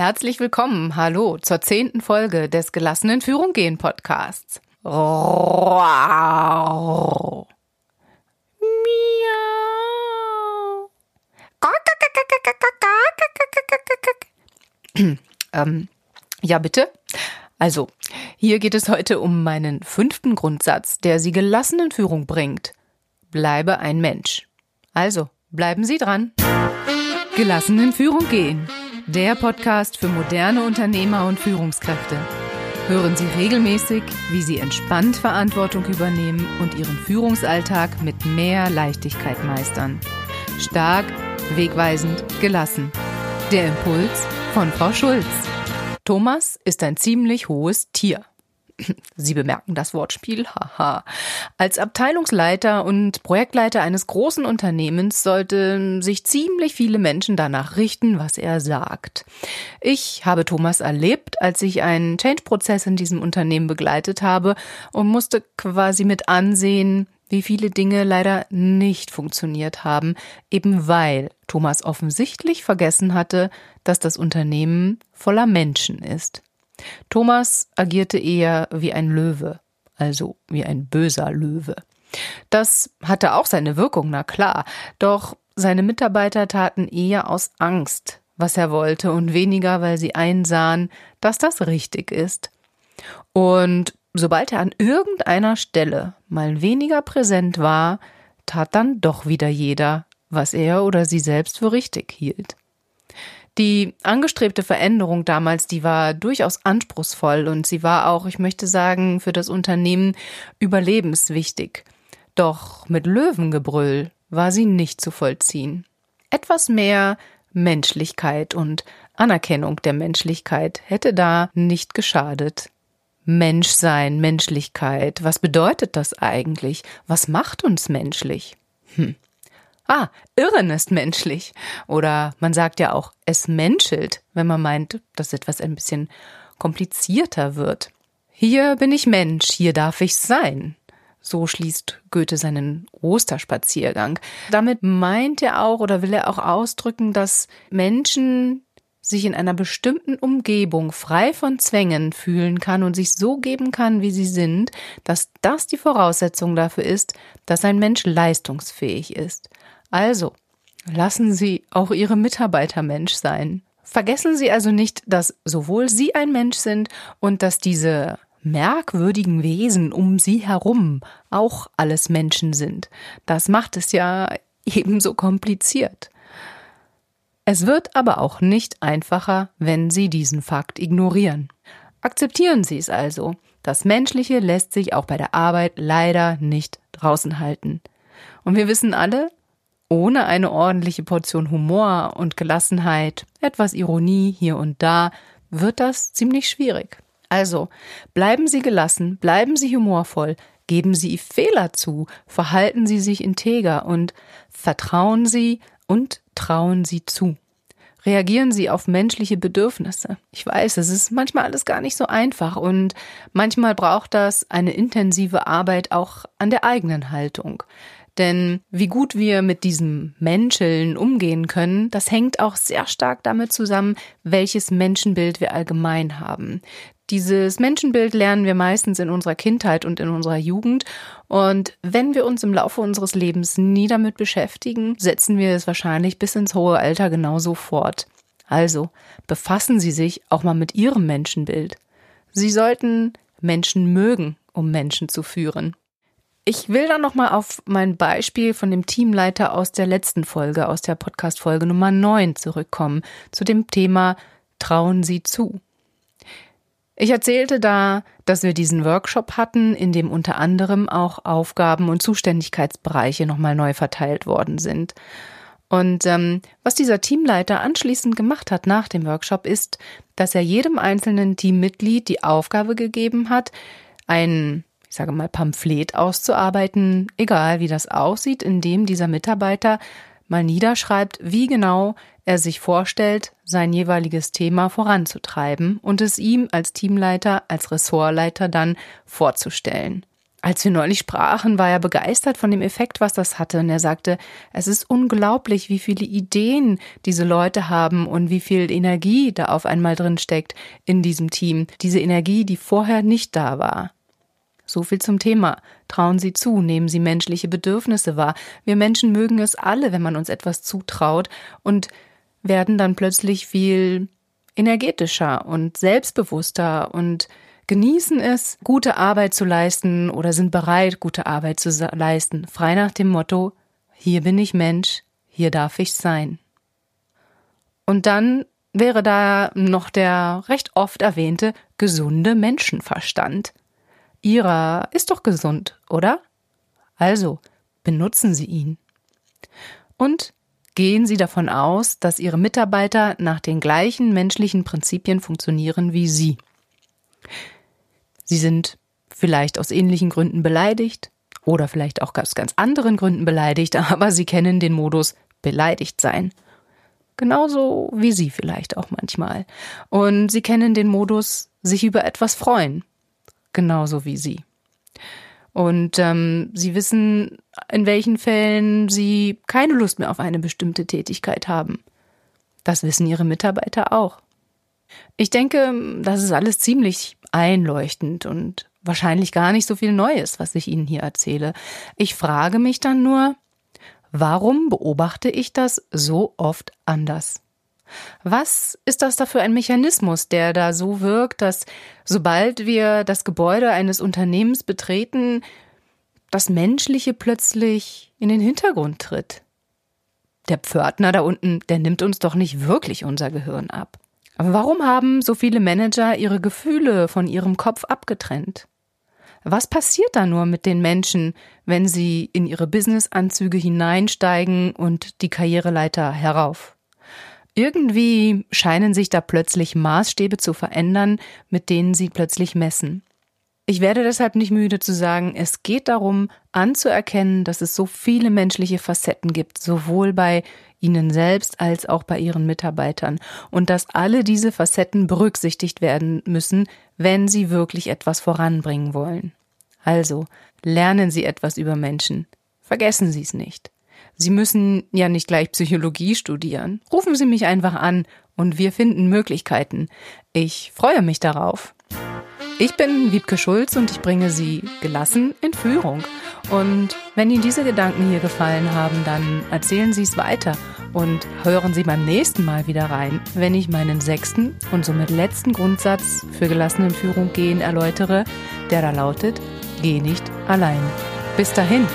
Herzlich willkommen, hallo, zur zehnten Folge des Gelassenen Führung gehen Podcasts. Ähm, ja, bitte. Also, hier geht es heute um meinen fünften Grundsatz, der Sie gelassenen Führung bringt. Bleibe ein Mensch. Also, bleiben Sie dran. Gelassenen Führung gehen der Podcast für moderne Unternehmer und Führungskräfte. Hören Sie regelmäßig, wie Sie entspannt Verantwortung übernehmen und Ihren Führungsalltag mit mehr Leichtigkeit meistern. Stark, wegweisend, gelassen. Der Impuls von Frau Schulz. Thomas ist ein ziemlich hohes Tier. Sie bemerken das Wortspiel, haha. Als Abteilungsleiter und Projektleiter eines großen Unternehmens sollten sich ziemlich viele Menschen danach richten, was er sagt. Ich habe Thomas erlebt, als ich einen Change-Prozess in diesem Unternehmen begleitet habe und musste quasi mit ansehen, wie viele Dinge leider nicht funktioniert haben, eben weil Thomas offensichtlich vergessen hatte, dass das Unternehmen voller Menschen ist. Thomas agierte eher wie ein Löwe, also wie ein böser Löwe. Das hatte auch seine Wirkung, na klar, doch seine Mitarbeiter taten eher aus Angst, was er wollte, und weniger, weil sie einsahen, dass das richtig ist. Und sobald er an irgendeiner Stelle mal weniger präsent war, tat dann doch wieder jeder, was er oder sie selbst für richtig hielt. Die angestrebte Veränderung damals, die war durchaus anspruchsvoll und sie war auch, ich möchte sagen, für das Unternehmen überlebenswichtig. Doch mit Löwengebrüll war sie nicht zu vollziehen. Etwas mehr Menschlichkeit und Anerkennung der Menschlichkeit hätte da nicht geschadet. Menschsein, Menschlichkeit, was bedeutet das eigentlich? Was macht uns menschlich? Hm. Ah, Irren ist menschlich. Oder man sagt ja auch, es menschelt, wenn man meint, dass etwas ein bisschen komplizierter wird. Hier bin ich Mensch, hier darf ich sein. So schließt Goethe seinen Osterspaziergang. Damit meint er auch oder will er auch ausdrücken, dass Menschen sich in einer bestimmten Umgebung frei von Zwängen fühlen kann und sich so geben kann, wie sie sind, dass das die Voraussetzung dafür ist, dass ein Mensch leistungsfähig ist. Also, lassen Sie auch Ihre Mitarbeiter Mensch sein. Vergessen Sie also nicht, dass sowohl Sie ein Mensch sind und dass diese merkwürdigen Wesen um Sie herum auch alles Menschen sind. Das macht es ja ebenso kompliziert. Es wird aber auch nicht einfacher, wenn Sie diesen Fakt ignorieren. Akzeptieren Sie es also. Das Menschliche lässt sich auch bei der Arbeit leider nicht draußen halten. Und wir wissen alle, ohne eine ordentliche Portion Humor und Gelassenheit, etwas Ironie hier und da, wird das ziemlich schwierig. Also, bleiben Sie gelassen, bleiben Sie humorvoll, geben Sie Fehler zu, verhalten Sie sich integer und vertrauen Sie und trauen Sie zu. Reagieren Sie auf menschliche Bedürfnisse. Ich weiß, es ist manchmal alles gar nicht so einfach und manchmal braucht das eine intensive Arbeit auch an der eigenen Haltung. Denn wie gut wir mit diesem Menscheln umgehen können, das hängt auch sehr stark damit zusammen, welches Menschenbild wir allgemein haben. Dieses Menschenbild lernen wir meistens in unserer Kindheit und in unserer Jugend. Und wenn wir uns im Laufe unseres Lebens nie damit beschäftigen, setzen wir es wahrscheinlich bis ins hohe Alter genauso fort. Also befassen Sie sich auch mal mit Ihrem Menschenbild. Sie sollten Menschen mögen, um Menschen zu führen. Ich will dann nochmal auf mein Beispiel von dem Teamleiter aus der letzten Folge, aus der Podcast-Folge Nummer 9 zurückkommen, zu dem Thema Trauen Sie zu. Ich erzählte da, dass wir diesen Workshop hatten, in dem unter anderem auch Aufgaben und Zuständigkeitsbereiche nochmal neu verteilt worden sind. Und ähm, was dieser Teamleiter anschließend gemacht hat nach dem Workshop ist, dass er jedem einzelnen Teammitglied die Aufgabe gegeben hat, ein ich sage mal, Pamphlet auszuarbeiten, egal wie das aussieht, indem dieser Mitarbeiter mal niederschreibt, wie genau er sich vorstellt, sein jeweiliges Thema voranzutreiben und es ihm als Teamleiter, als Ressortleiter dann vorzustellen. als wir neulich sprachen, war er begeistert von dem Effekt, was das hatte. Und er sagte, es ist unglaublich, wie viele Ideen diese Leute haben und wie viel Energie da auf einmal drin steckt in diesem Team. Diese Energie, die vorher nicht da war. So viel zum Thema. Trauen Sie zu, nehmen Sie menschliche Bedürfnisse wahr. Wir Menschen mögen es alle, wenn man uns etwas zutraut und werden dann plötzlich viel energetischer und selbstbewusster und genießen es, gute Arbeit zu leisten oder sind bereit, gute Arbeit zu leisten, frei nach dem Motto, hier bin ich Mensch, hier darf ich sein. Und dann wäre da noch der recht oft erwähnte gesunde Menschenverstand. Ihrer ist doch gesund, oder? Also, benutzen Sie ihn. Und gehen Sie davon aus, dass Ihre Mitarbeiter nach den gleichen menschlichen Prinzipien funktionieren wie Sie. Sie sind vielleicht aus ähnlichen Gründen beleidigt oder vielleicht auch aus ganz anderen Gründen beleidigt, aber sie kennen den Modus beleidigt sein. Genauso wie Sie vielleicht auch manchmal. Und Sie kennen den Modus sich über etwas freuen. Genauso wie Sie. Und ähm, Sie wissen, in welchen Fällen Sie keine Lust mehr auf eine bestimmte Tätigkeit haben. Das wissen Ihre Mitarbeiter auch. Ich denke, das ist alles ziemlich einleuchtend und wahrscheinlich gar nicht so viel Neues, was ich Ihnen hier erzähle. Ich frage mich dann nur, warum beobachte ich das so oft anders? Was ist das da für ein Mechanismus, der da so wirkt, dass sobald wir das Gebäude eines Unternehmens betreten, das Menschliche plötzlich in den Hintergrund tritt? Der Pförtner da unten, der nimmt uns doch nicht wirklich unser Gehirn ab. Aber warum haben so viele Manager ihre Gefühle von ihrem Kopf abgetrennt? Was passiert da nur mit den Menschen, wenn sie in ihre Businessanzüge hineinsteigen und die Karriereleiter herauf? Irgendwie scheinen sich da plötzlich Maßstäbe zu verändern, mit denen sie plötzlich messen. Ich werde deshalb nicht müde zu sagen, es geht darum, anzuerkennen, dass es so viele menschliche Facetten gibt, sowohl bei ihnen selbst als auch bei ihren Mitarbeitern und dass alle diese Facetten berücksichtigt werden müssen, wenn sie wirklich etwas voranbringen wollen. Also, lernen Sie etwas über Menschen. Vergessen Sie es nicht. Sie müssen ja nicht gleich Psychologie studieren. Rufen Sie mich einfach an und wir finden Möglichkeiten. Ich freue mich darauf. Ich bin Wiebke Schulz und ich bringe Sie gelassen in Führung. Und wenn Ihnen diese Gedanken hier gefallen haben, dann erzählen Sie es weiter und hören Sie beim nächsten Mal wieder rein, wenn ich meinen sechsten und somit letzten Grundsatz für gelassen in Führung gehen erläutere, der da lautet, geh nicht allein. Bis dahin.